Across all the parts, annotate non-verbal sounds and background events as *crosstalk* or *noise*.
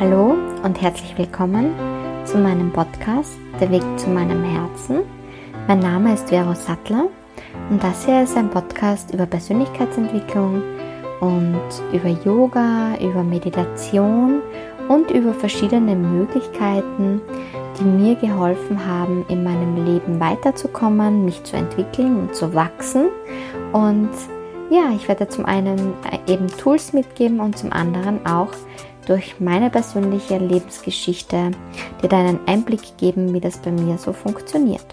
Hallo und herzlich willkommen zu meinem Podcast Der Weg zu meinem Herzen. Mein Name ist Vero Sattler und das hier ist ein Podcast über Persönlichkeitsentwicklung und über Yoga, über Meditation und über verschiedene Möglichkeiten, die mir geholfen haben, in meinem Leben weiterzukommen, mich zu entwickeln und zu wachsen. Und ja, ich werde zum einen eben Tools mitgeben und zum anderen auch durch meine persönliche Lebensgeschichte dir deinen Einblick geben, wie das bei mir so funktioniert.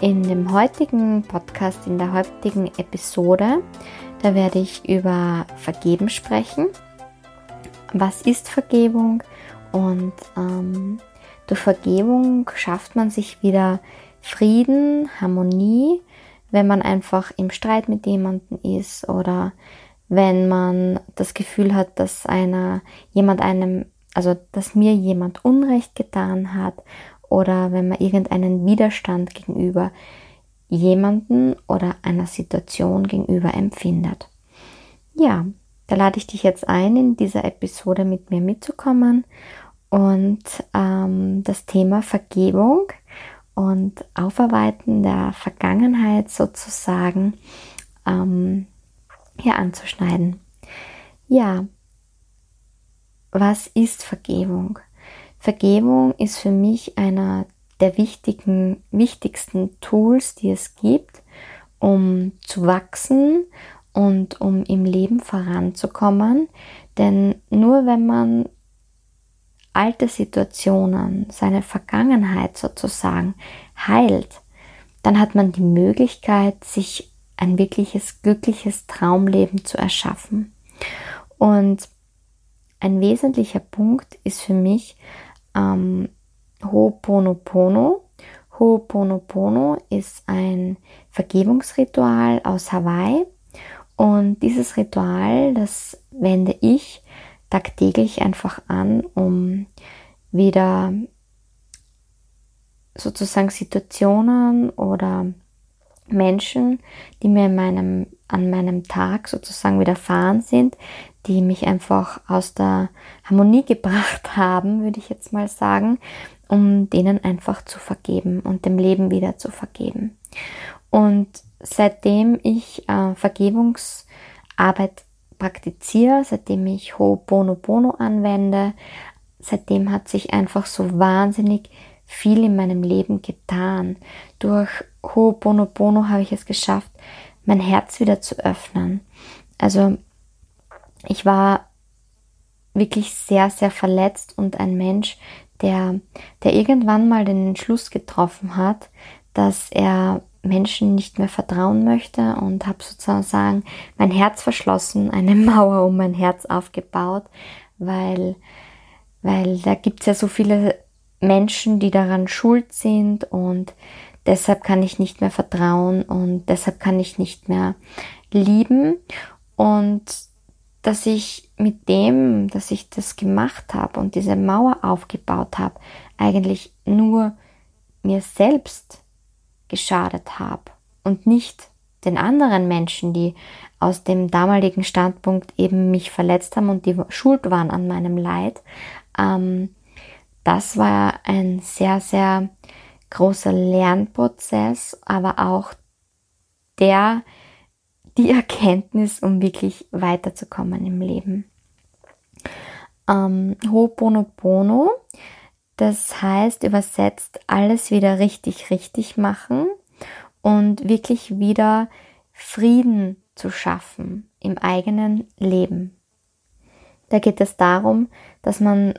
In dem heutigen Podcast, in der heutigen Episode, da werde ich über Vergeben sprechen. Was ist Vergebung? Und ähm, durch Vergebung schafft man sich wieder Frieden, Harmonie, wenn man einfach im Streit mit jemandem ist oder wenn man das Gefühl hat, dass einer, jemand einem, also dass mir jemand Unrecht getan hat oder wenn man irgendeinen Widerstand gegenüber jemanden oder einer Situation gegenüber empfindet. Ja, da lade ich dich jetzt ein, in dieser Episode mit mir mitzukommen und ähm, das Thema Vergebung und Aufarbeiten der Vergangenheit sozusagen ähm, hier anzuschneiden. Ja, was ist Vergebung? Vergebung ist für mich einer der wichtigen, wichtigsten Tools, die es gibt, um zu wachsen und um im Leben voranzukommen. Denn nur wenn man alte Situationen, seine Vergangenheit sozusagen heilt, dann hat man die Möglichkeit, sich ein wirkliches, glückliches Traumleben zu erschaffen. Und ein wesentlicher Punkt ist für mich ähm, Ho'oponopono. Ho'oponopono ist ein Vergebungsritual aus Hawaii und dieses Ritual, das wende ich tagtäglich einfach an, um wieder sozusagen Situationen oder Menschen, die mir in meinem, an meinem Tag sozusagen widerfahren sind, die mich einfach aus der Harmonie *laughs* gebracht haben, würde ich jetzt mal sagen, um denen einfach zu vergeben und dem Leben wieder zu vergeben. Und seitdem ich äh, Vergebungsarbeit praktiziere, seitdem ich Ho'oponopono anwende, seitdem hat sich einfach so wahnsinnig viel in meinem Leben getan. Durch Ho'oponopono habe ich es geschafft, mein Herz wieder zu öffnen. Also ich war wirklich sehr, sehr verletzt und ein Mensch, der, der irgendwann mal den Entschluss getroffen hat, dass er Menschen nicht mehr vertrauen möchte und habe sozusagen mein Herz verschlossen, eine *laughs* Mauer um mein Herz aufgebaut, weil, weil da gibt es ja so viele Menschen, die daran schuld sind und deshalb kann ich nicht mehr vertrauen und deshalb kann ich nicht mehr lieben. Und dass ich mit dem, dass ich das gemacht habe und diese Mauer aufgebaut habe, eigentlich nur mir selbst geschadet habe und nicht den anderen Menschen, die aus dem damaligen Standpunkt eben mich verletzt haben und die schuld waren an meinem Leid. Ähm, das war ein sehr, sehr großer Lernprozess, aber auch der, die Erkenntnis, um wirklich weiterzukommen im Leben. Ähm, Ho'oponopono das heißt übersetzt alles wieder richtig, richtig machen und wirklich wieder Frieden zu schaffen im eigenen Leben. Da geht es darum, dass man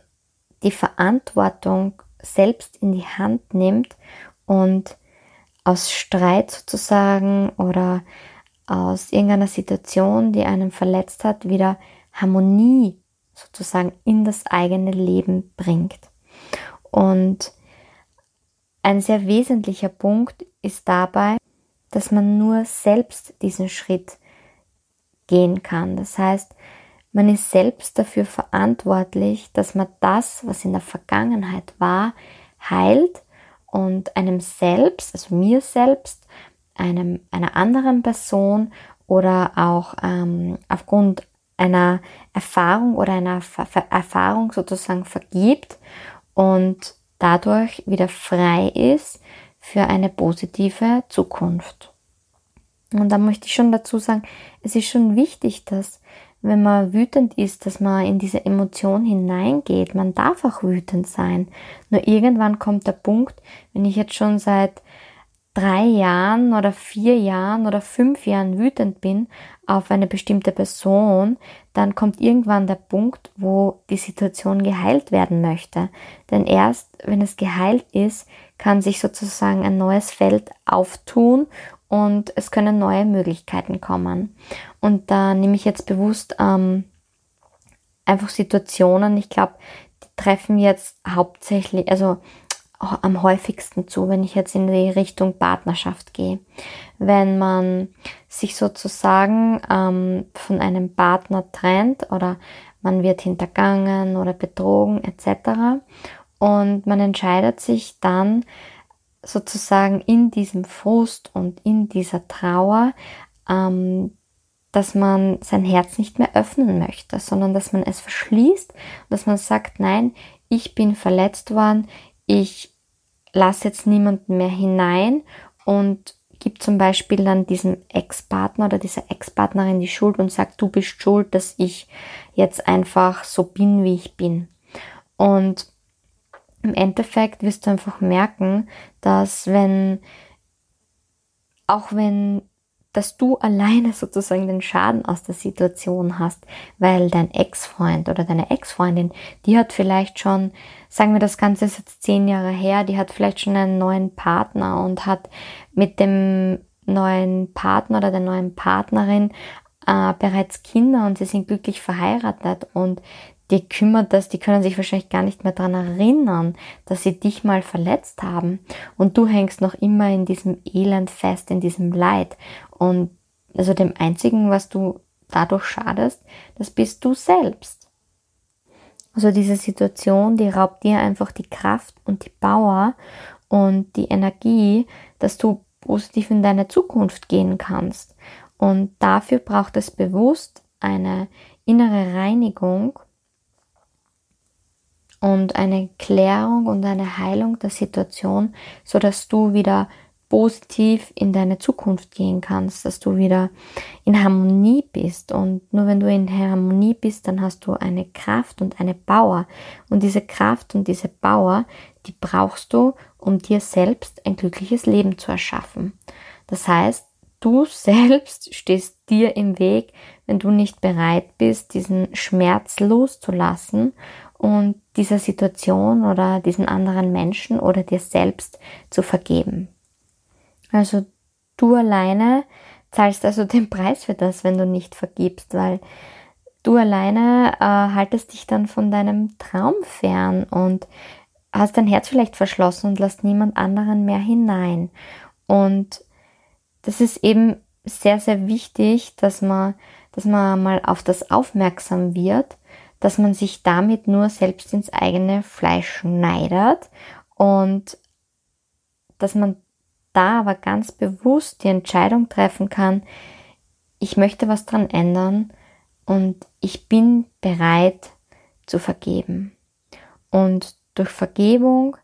die Verantwortung selbst in die Hand nimmt und aus Streit sozusagen oder aus irgendeiner Situation, die einen verletzt hat, wieder Harmonie sozusagen in das eigene Leben bringt. Und ein sehr wesentlicher Punkt ist dabei, dass man nur selbst diesen Schritt gehen kann. Das heißt, man ist selbst dafür verantwortlich, dass man das, was in der Vergangenheit war, heilt und einem selbst, also mir selbst, einem, einer anderen Person oder auch ähm, aufgrund einer Erfahrung oder einer Ver Erfahrung sozusagen vergibt und dadurch wieder frei ist für eine positive Zukunft. Und da möchte ich schon dazu sagen, es ist schon wichtig, dass wenn man wütend ist, dass man in diese Emotion hineingeht. Man darf auch wütend sein. Nur irgendwann kommt der Punkt, wenn ich jetzt schon seit drei Jahren oder vier Jahren oder fünf Jahren wütend bin auf eine bestimmte Person, dann kommt irgendwann der Punkt, wo die Situation geheilt werden möchte. Denn erst wenn es geheilt ist, kann sich sozusagen ein neues Feld auftun und es können neue Möglichkeiten kommen. Und da nehme ich jetzt bewusst ähm, einfach Situationen, ich glaube, die treffen jetzt hauptsächlich, also am häufigsten zu, wenn ich jetzt in die Richtung Partnerschaft gehe. Wenn man sich sozusagen ähm, von einem Partner trennt oder man wird hintergangen oder betrogen etc. Und man entscheidet sich dann sozusagen in diesem Frust und in dieser Trauer, ähm, dass man sein Herz nicht mehr öffnen möchte, sondern dass man es verschließt und dass man sagt, nein, ich bin verletzt worden, ich lasse jetzt niemanden mehr hinein und gibt zum Beispiel dann diesem Ex-Partner oder dieser Ex-Partnerin die Schuld und sagt, du bist schuld, dass ich jetzt einfach so bin, wie ich bin. Und im Endeffekt wirst du einfach merken, dass wenn, auch wenn dass du alleine sozusagen den Schaden aus der Situation hast, weil dein Ex-Freund oder deine Ex-Freundin, die hat vielleicht schon, sagen wir das Ganze ist jetzt zehn Jahre her, die hat vielleicht schon einen neuen Partner und hat mit dem neuen Partner oder der neuen Partnerin äh, bereits Kinder und sie sind glücklich verheiratet und die kümmert das, die können sich wahrscheinlich gar nicht mehr dran erinnern, dass sie dich mal verletzt haben und du hängst noch immer in diesem Elend fest, in diesem Leid und also dem einzigen, was du dadurch schadest, das bist du selbst. Also diese Situation, die raubt dir einfach die Kraft und die Power und die Energie, dass du positiv in deine Zukunft gehen kannst. Und dafür braucht es bewusst eine innere Reinigung und eine Klärung und eine Heilung der Situation, so dass du wieder positiv in deine Zukunft gehen kannst, dass du wieder in Harmonie bist. Und nur wenn du in Harmonie bist, dann hast du eine Kraft und eine Power. Und diese Kraft und diese Power, die brauchst du, um dir selbst ein glückliches Leben zu erschaffen. Das heißt, du *laughs* selbst stehst dir im Weg, wenn du nicht bereit bist, diesen Schmerz loszulassen und dieser Situation oder diesen anderen Menschen oder dir selbst zu vergeben. Also du alleine zahlst also den Preis für das, wenn du nicht vergibst, weil du alleine äh, haltest dich dann von deinem Traum fern und hast dein Herz vielleicht verschlossen und lässt niemand anderen mehr hinein. Und das ist eben sehr, sehr wichtig, dass man, dass man mal auf das aufmerksam wird, dass man sich damit nur selbst ins eigene Fleisch schneidet und dass man da aber ganz bewusst die Entscheidung treffen kann, ich möchte was dran ändern und ich bin bereit zu vergeben. Und durch Vergebung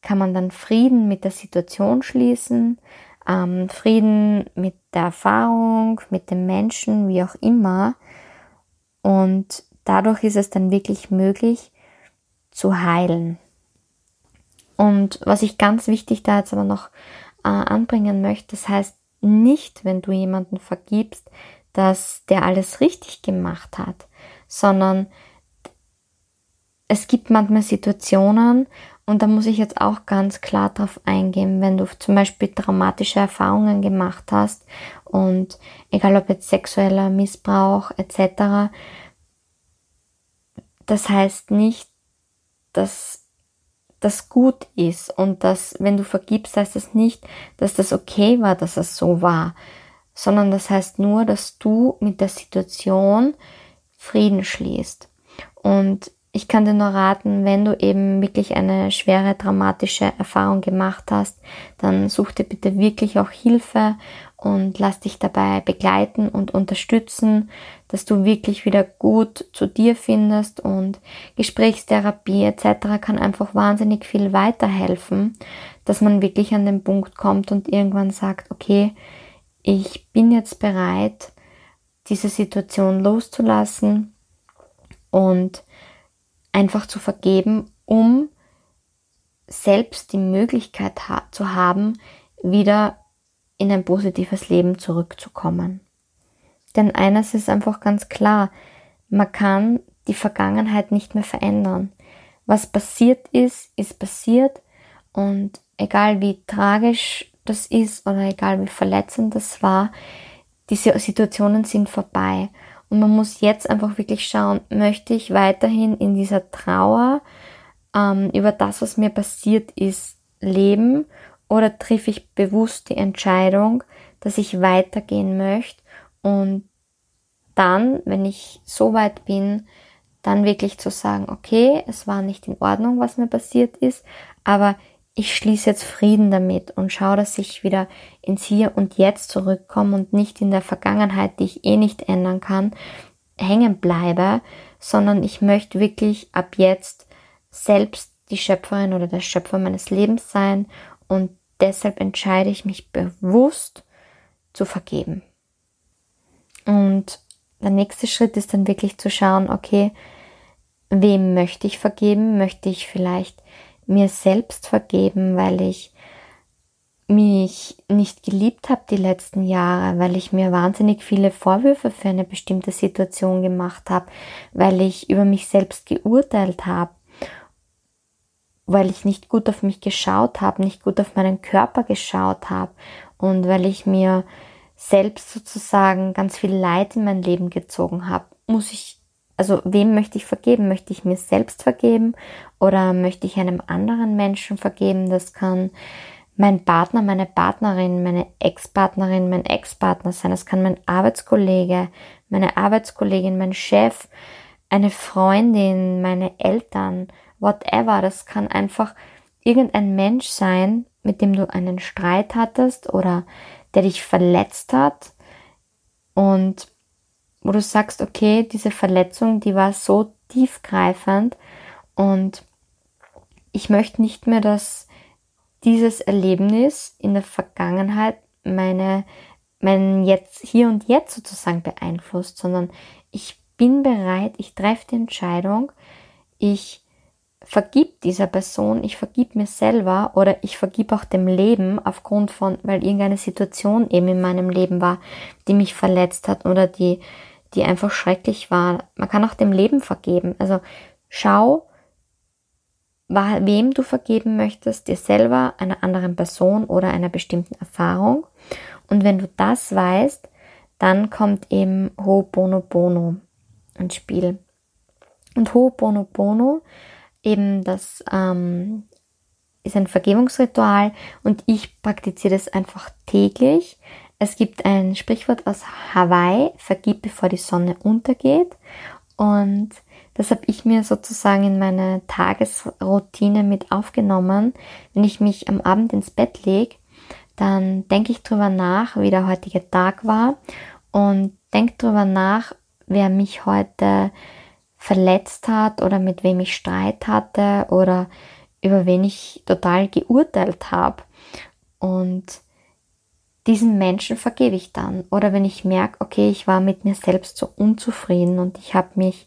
kann man dann Frieden mit der Situation schließen, ähm, Frieden mit der Erfahrung, mit dem Menschen, wie auch immer. Und dadurch ist es dann wirklich möglich zu heilen. Und was ich ganz wichtig da jetzt aber noch äh, anbringen möchte. Das heißt nicht, wenn du jemanden vergibst, dass der alles richtig gemacht hat, sondern es gibt manchmal Situationen, und da muss ich jetzt auch ganz klar drauf eingehen, wenn du zum Beispiel traumatische Erfahrungen gemacht hast und egal ob jetzt sexueller Missbrauch etc., das heißt nicht, dass das gut ist und dass, wenn du vergibst, heißt das nicht, dass das okay war, dass es so war, sondern das heißt nur, dass du mit der Situation Frieden schließt. Und ich kann dir nur raten, wenn du eben wirklich eine schwere, dramatische Erfahrung gemacht hast, dann such dir bitte wirklich auch Hilfe und lass dich dabei begleiten und unterstützen, dass du wirklich wieder gut zu dir findest und Gesprächstherapie etc. kann einfach wahnsinnig viel weiterhelfen, dass man wirklich an den Punkt kommt und irgendwann sagt, okay, ich bin jetzt bereit, diese Situation loszulassen und einfach zu vergeben, um selbst die Möglichkeit zu haben, wieder in ein positives Leben zurückzukommen. Denn eines ist einfach ganz klar, man kann die Vergangenheit nicht mehr verändern. Was passiert ist, ist passiert und egal wie tragisch das ist oder egal wie verletzend das war, diese Situationen sind vorbei und man muss jetzt einfach wirklich schauen, möchte ich weiterhin in dieser Trauer ähm, über das, was mir passiert ist, leben oder triff ich bewusst die Entscheidung, dass ich weitergehen möchte und dann, wenn ich so weit bin, dann wirklich zu sagen, okay, es war nicht in Ordnung, was mir passiert ist, aber ich schließe jetzt Frieden damit und schaue, dass ich wieder ins Hier und Jetzt zurückkomme und nicht in der Vergangenheit, die ich eh nicht ändern kann, hängen bleibe, sondern ich möchte wirklich ab jetzt selbst die Schöpferin oder der Schöpfer meines Lebens sein und deshalb entscheide ich mich bewusst zu vergeben. Und der nächste Schritt ist dann wirklich zu schauen, okay, wem möchte ich vergeben? Möchte ich vielleicht mir selbst vergeben, weil ich mich nicht geliebt habe die letzten Jahre, weil ich mir wahnsinnig viele Vorwürfe für eine bestimmte Situation gemacht habe, weil ich über mich selbst geurteilt habe, weil ich nicht gut auf mich geschaut habe, nicht gut auf meinen Körper geschaut habe und weil ich mir selbst sozusagen ganz viel Leid in mein Leben gezogen habe, muss ich also wem möchte ich vergeben? Möchte ich mir selbst vergeben oder möchte ich einem anderen Menschen vergeben? Das kann mein Partner, meine Partnerin, meine Ex-Partnerin, mein Ex-Partner sein. Das kann mein Arbeitskollege, meine Arbeitskollegin, mein Chef, eine Freundin, meine Eltern, whatever. Das kann einfach irgendein Mensch sein, mit dem du einen Streit hattest oder der dich verletzt hat und wo du sagst, okay, diese Verletzung, die war so tiefgreifend und ich möchte nicht mehr, dass dieses Erlebnis in der Vergangenheit meine, mein Jetzt, hier und jetzt sozusagen beeinflusst, sondern ich bin bereit, ich treffe die Entscheidung, ich vergib dieser Person, ich vergib mir selber oder ich vergib auch dem Leben aufgrund von, weil irgendeine Situation eben in meinem Leben war, die mich verletzt hat oder die die einfach schrecklich war. Man kann auch dem Leben vergeben. Also schau, wem du vergeben möchtest, dir selber, einer anderen Person oder einer bestimmten Erfahrung. Und wenn du das weißt, dann kommt eben Ho'oponopono ins Spiel. Und Ho'oponopono, eben das ähm, ist ein Vergebungsritual und ich praktiziere das einfach täglich. Es gibt ein Sprichwort aus Hawaii, vergib bevor die Sonne untergeht. Und das habe ich mir sozusagen in meine Tagesroutine mit aufgenommen. Wenn ich mich am Abend ins Bett lege, dann denke ich drüber nach, wie der heutige Tag war und denke drüber nach, wer mich heute verletzt hat oder mit wem ich Streit hatte oder über wen ich total geurteilt habe. Und diesen Menschen vergebe ich dann. Oder wenn ich merke, okay, ich war mit mir selbst so unzufrieden und ich habe mich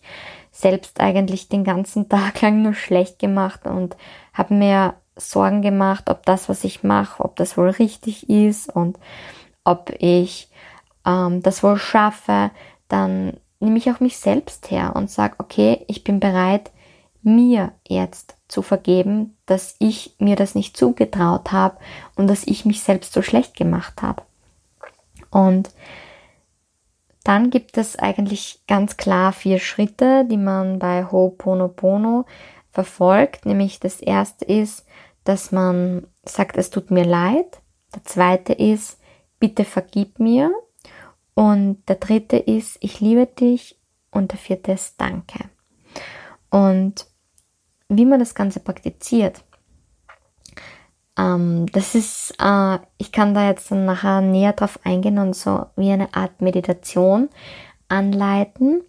selbst eigentlich den ganzen *laughs* Tag lang nur schlecht gemacht und habe mir Sorgen gemacht, ob das, was ich mache, ob das wohl richtig ist und ob ich ähm, das wohl schaffe, dann nehme ich auch mich selbst her und sage, okay, ich bin bereit, mir jetzt zu vergeben, dass ich mir das nicht zugetraut habe und dass ich mich selbst so schlecht gemacht habe. Und dann gibt es eigentlich ganz klar vier Schritte, die man bei Ho'oponopono verfolgt. Nämlich das erste ist, dass man sagt, es tut mir leid. Der zweite ist, bitte vergib mir. Und der dritte ist, ich liebe dich. Und der vierte ist, danke. Und wie man das Ganze praktiziert, ähm, das ist, äh, ich kann da jetzt dann nachher näher drauf eingehen und so wie eine Art Meditation anleiten.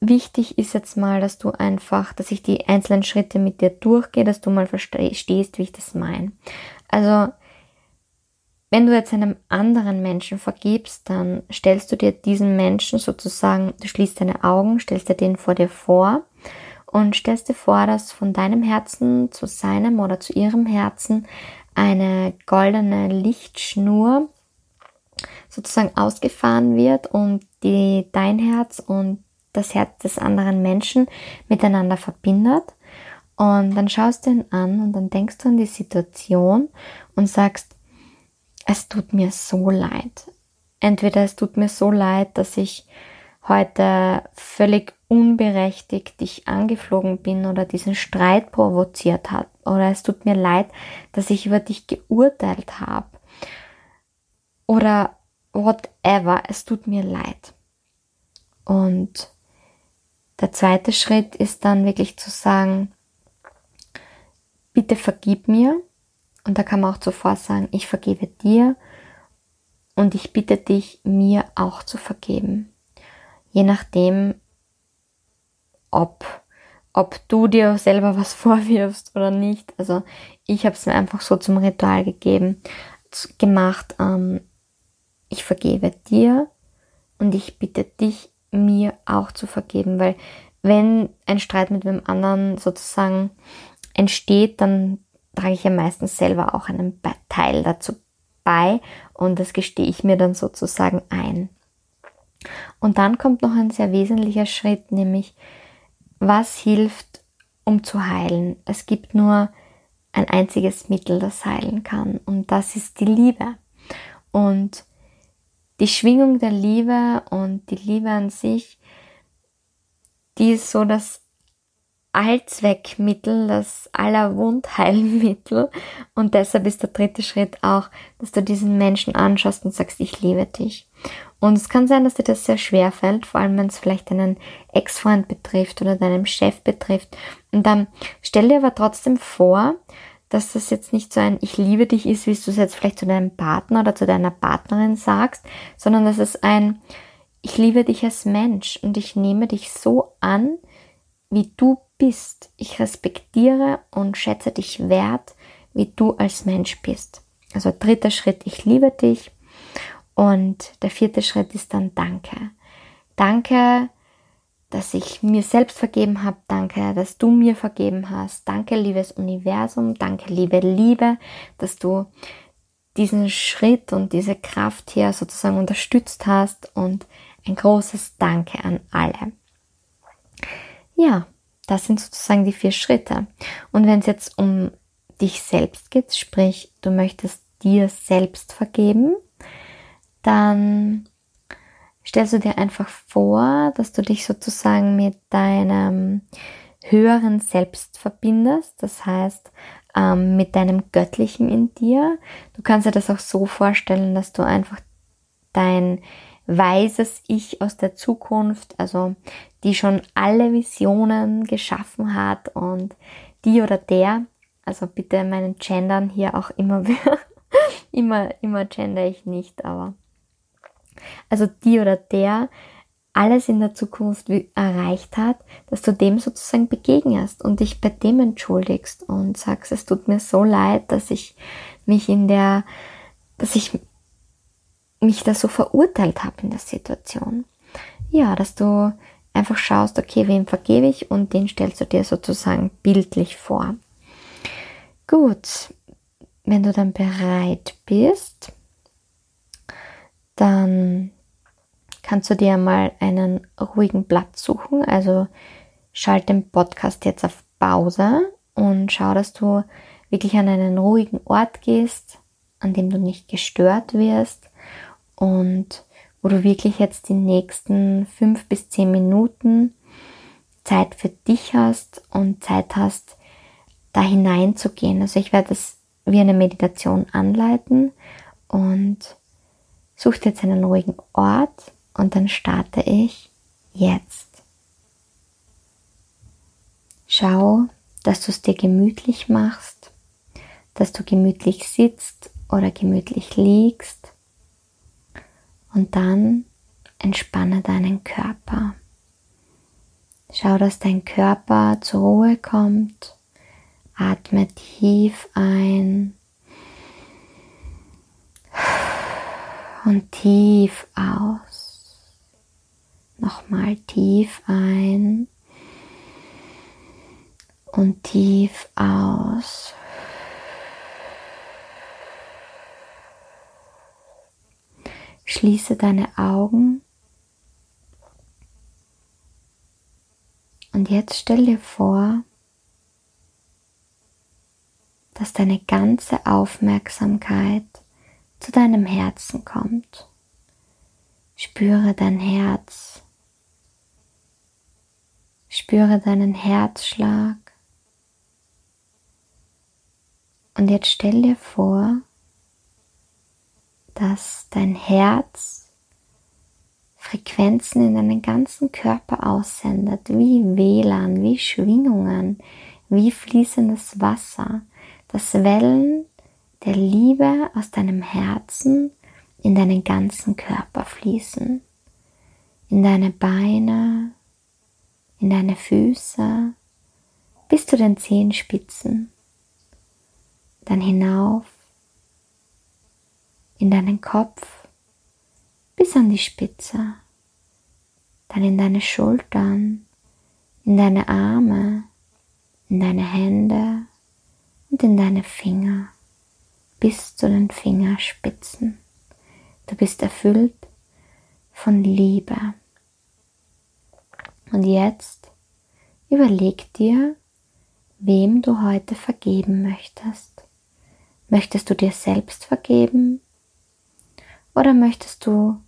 Wichtig ist jetzt mal, dass du einfach, dass ich die einzelnen Schritte mit dir durchgehe, dass du mal verstehst, wie ich das meine. Also, wenn du jetzt einem anderen Menschen vergibst, dann stellst du dir diesen Menschen sozusagen, du schließt deine Augen, stellst dir den vor dir vor und stellst dir vor, dass von deinem Herzen zu seinem oder zu ihrem Herzen eine goldene Lichtschnur sozusagen ausgefahren wird und die dein Herz und das Herz des anderen Menschen miteinander verbindet. Und dann schaust du ihn an und dann denkst du an die Situation und sagst, es tut mir so leid. Entweder es tut mir so leid, dass ich heute völlig unberechtigt dich angeflogen bin oder diesen Streit provoziert hat. Oder es tut mir leid, dass ich über dich geurteilt habe. Oder whatever, es tut mir leid. Und der zweite Schritt ist dann wirklich zu sagen, bitte vergib mir. Und da kann man auch zuvor sagen, ich vergebe dir und ich bitte dich, mir auch zu vergeben. Je nachdem, ob, ob du dir selber was *laughs* vorwirfst oder nicht. Also ich habe es mir einfach so zum Ritual gegeben, gemacht. Ähm, ich vergebe dir und ich bitte dich, mir auch zu vergeben, weil wenn ein Streit mit einem anderen sozusagen entsteht, dann trage ich ja meistens selber auch einen Teil dazu bei und das gestehe ich mir dann sozusagen ein. Und dann kommt noch ein sehr wesentlicher Schritt, nämlich was hilft, um zu heilen. Es gibt nur ein einziges Mittel, das heilen kann und das ist die Liebe. Und die Schwingung der Liebe und die Liebe an sich, die ist so das Allzweckmittel, das Allerwundheilmittel. Und deshalb ist der dritte Schritt auch, dass du diesen Menschen anschaust und sagst, ich liebe dich. Und es kann sein, dass dir das sehr schwer fällt, vor allem wenn es vielleicht deinen Ex-Freund betrifft oder deinem Chef betrifft. Und dann stell dir aber trotzdem vor, dass das jetzt nicht so ein Ich liebe dich ist, wie du es jetzt vielleicht zu deinem Partner oder zu deiner Partnerin sagst, sondern dass es ein Ich liebe dich als Mensch und ich nehme dich so an, wie du bist. Ich respektiere und schätze dich wert, wie du als Mensch bist. Also dritter Schritt, ich liebe dich. Und der vierte Schritt ist dann Danke. Danke, dass ich mir selbst vergeben habe. Danke, dass du mir vergeben hast. Danke, liebes Universum. Danke, liebe Liebe, dass du diesen Schritt und diese Kraft hier sozusagen unterstützt hast. Und ein großes Danke an alle. Ja, das sind sozusagen die vier Schritte. Und wenn es jetzt um dich selbst geht, sprich, du möchtest dir selbst vergeben, dann stellst du dir einfach vor, dass du dich sozusagen mit deinem höheren Selbst verbindest, das heißt ähm, mit deinem Göttlichen in dir. Du kannst dir das auch so vorstellen, dass du einfach dein weises Ich aus der Zukunft, also die schon alle Visionen geschaffen hat und die oder der, also bitte meinen Gendern hier auch immer, *laughs* immer, immer gender ich nicht, aber also die oder der alles in der Zukunft erreicht hat, dass du dem sozusagen begegnest und dich bei dem entschuldigst und sagst, es tut mir so leid, dass ich mich in der, dass ich mich da so verurteilt habe in der Situation. Ja, dass du einfach schaust, okay, wem vergebe ich und den stellst du dir sozusagen bildlich vor. Gut, wenn du dann bereit bist, dann kannst du dir mal einen ruhigen Platz suchen. Also schalt den Podcast jetzt auf Pause und schau, dass du wirklich an einen ruhigen Ort gehst, an dem du nicht gestört wirst und wo du wirklich jetzt die nächsten fünf bis zehn Minuten Zeit für dich hast und Zeit hast, da hineinzugehen. Also ich werde das wie eine Meditation anleiten und such dir jetzt einen ruhigen Ort und dann starte ich jetzt. Schau, dass du es dir gemütlich machst, dass du gemütlich sitzt oder gemütlich liegst und dann entspanne deinen Körper. Schau, dass dein Körper zur Ruhe kommt. Atme tief ein und tief aus. Nochmal tief ein und tief aus. Schließe deine Augen und jetzt stell dir vor, dass deine ganze Aufmerksamkeit zu deinem Herzen kommt. Spüre dein Herz. Spüre deinen Herzschlag. Und jetzt stell dir vor, dass dein Herz Frequenzen in deinen ganzen Körper aussendet, wie WLAN, wie Schwingungen, wie fließendes Wasser, dass Wellen der Liebe aus deinem Herzen in deinen ganzen Körper fließen, in deine Beine, in deine Füße, bis zu den Zehenspitzen, dann hinauf in deinen Kopf bis an die Spitze, dann in deine Schultern, in deine Arme, in deine Hände und in deine Finger bis zu den Fingerspitzen. Du bist erfüllt von Liebe. Und jetzt überleg dir, wem du heute vergeben möchtest. Möchtest du dir selbst vergeben oder möchtest du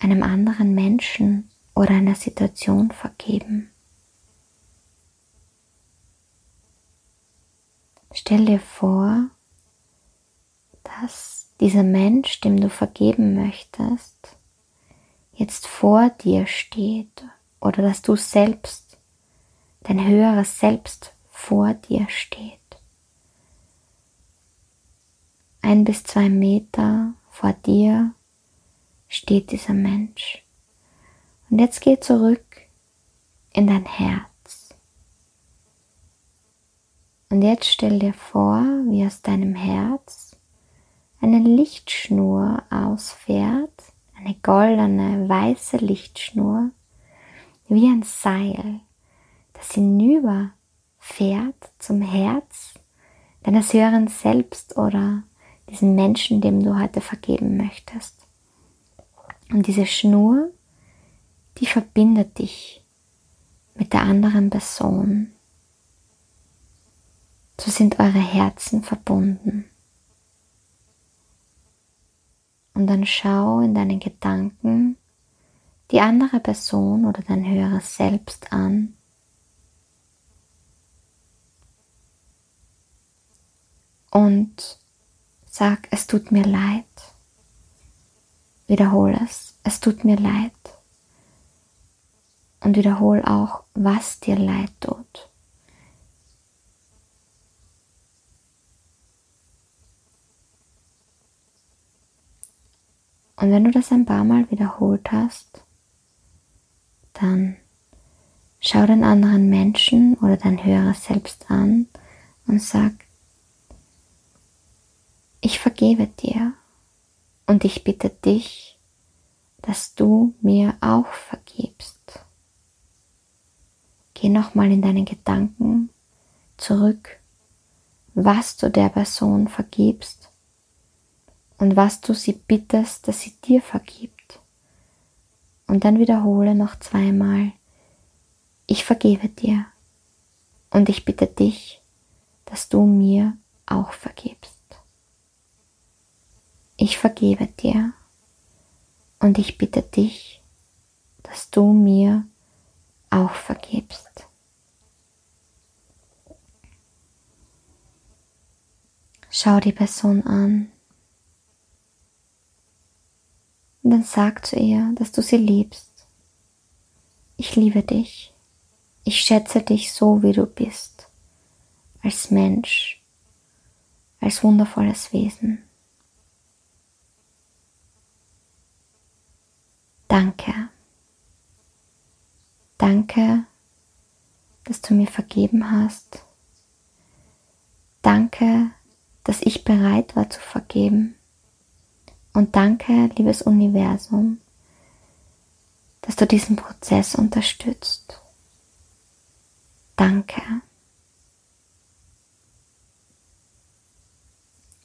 einem anderen Menschen oder einer Situation vergeben? Stell dir vor, dass dieser Mensch, dem du vergeben möchtest, jetzt vor dir steht oder dass du selbst, dein höheres Selbst vor dir steht. Ein bis zwei Meter vor dir steht dieser Mensch. Und jetzt geh zurück in dein Herz. Und jetzt stell dir vor, wie aus deinem Herz eine Lichtschnur ausfährt, eine goldene, weiße Lichtschnur, wie ein Seil, das hinüber fährt zum Herz deines höheren Selbst oder diesen Menschen, dem du heute vergeben möchtest. Und diese Schnur, die verbindet dich mit der anderen Person. So sind eure Herzen verbunden. Und dann schau in deinen Gedanken die andere Person oder dein höheres Selbst an. Und sag, es tut mir leid. Wiederhole es, es tut mir leid. Und wiederhol auch, was dir leid tut. Und wenn du das ein paar Mal wiederholt hast, dann schau den anderen Menschen oder dein höheres Selbst an und sag, ich vergebe dir und ich bitte dich, dass du mir auch vergibst. Geh nochmal in deinen Gedanken zurück, was du der Person vergibst und was du sie bittest, dass sie dir vergibt. Und dann wiederhole noch zweimal, ich vergebe dir und ich bitte dich, dass du mir auch vergibst. Ich vergebe dir und ich bitte dich, dass du mir auch vergibst. Schau die Person an Und dann sag zu ihr, dass du sie liebst. Ich liebe dich. Ich schätze dich so, wie du bist, als Mensch, als wundervolles Wesen. Danke. Danke, dass du mir vergeben hast. Danke, dass ich bereit war zu vergeben. Und danke, liebes Universum, dass du diesen Prozess unterstützt. Danke.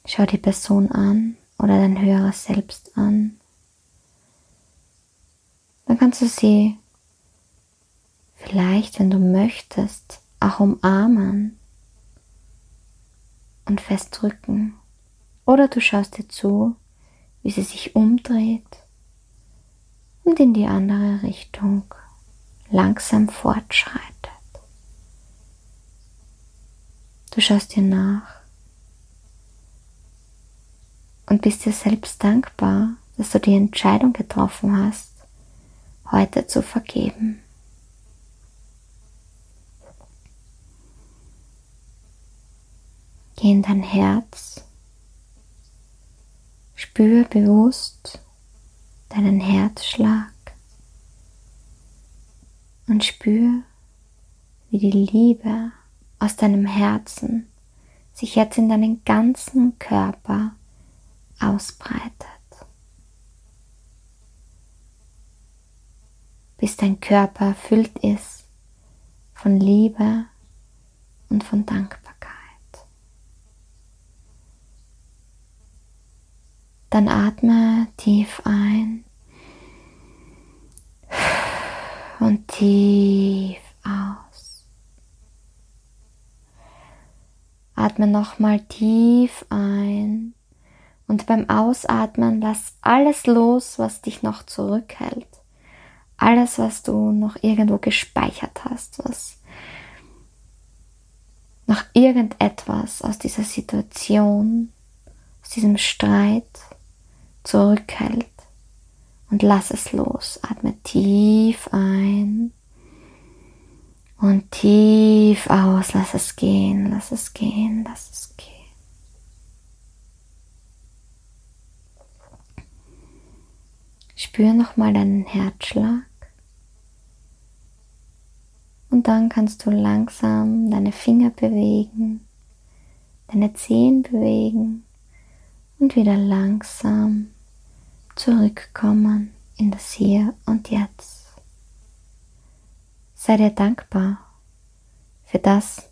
Schau die Person an oder dein höheres Selbst an. Dann kannst du sie vielleicht, wenn du möchtest, auch umarmen und festdrücken. Oder du schaust dir zu, wie sie sich umdreht und in die andere Richtung langsam fortschreitet. Du schaust dir nach und bist dir selbst dankbar, dass du die Entscheidung getroffen hast, heute zu vergeben. Geh in dein Herz, spür bewusst deinen Herzschlag und spür, wie die Liebe aus deinem Herzen sich jetzt in deinen ganzen Körper ausbreitet. Bis dein Körper erfüllt ist von Liebe und von Dankbarkeit. Dann atme tief ein und tief aus. Atme nochmal tief ein und beim Ausatmen lass alles los, was dich noch zurückhält. Alles, was du noch irgendwo gespeichert hast, was noch irgendetwas aus dieser Situation, aus diesem Streit, zurückhält und lass es los. Atme tief ein und tief aus. Lass es gehen, lass es gehen, lass es gehen. Spür nochmal deinen Herzschlag. Und dann kannst du langsam deine Finger bewegen, deine Zehen bewegen und wieder langsam zurückkommen in das Hier und Jetzt. Sei dir dankbar für das,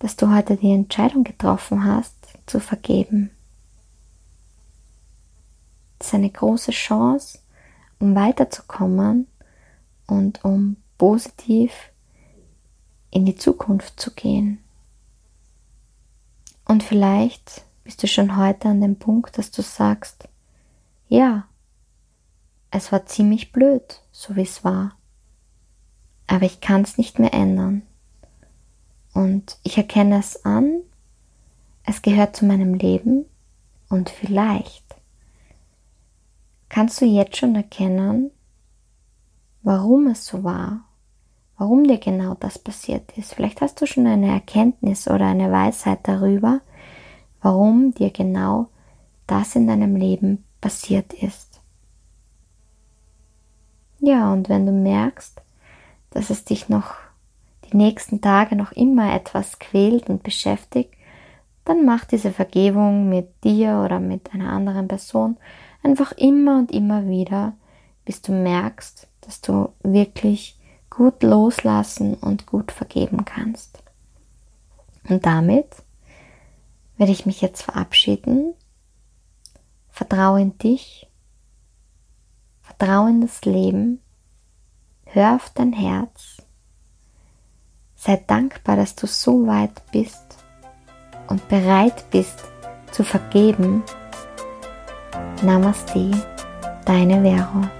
dass du heute die Entscheidung getroffen hast, zu vergeben. Das ist eine große Chance, um weiterzukommen und um positiv in die Zukunft zu gehen. Und vielleicht bist du schon heute an dem Punkt, dass du sagst, ja, es war ziemlich blöd, so wie es war, aber ich kann es nicht mehr ändern. Und ich erkenne es an, es gehört zu meinem Leben und vielleicht kannst du jetzt schon erkennen, warum es so war, warum dir genau das passiert ist. Vielleicht hast du schon eine Erkenntnis oder eine Weisheit darüber, warum dir genau das in deinem Leben passiert ist. Ja, und wenn du merkst, dass es dich noch die nächsten Tage noch immer etwas quält und beschäftigt, dann mach diese Vergebung mit dir oder mit einer anderen Person einfach immer und immer wieder, bis du merkst, dass du wirklich gut loslassen und gut vergeben kannst. Und damit werde ich mich jetzt verabschieden. Vertraue in dich, vertraue in das Leben, hör auf dein Herz, sei dankbar, dass du so weit bist und bereit bist zu vergeben. Namaste, deine Vero.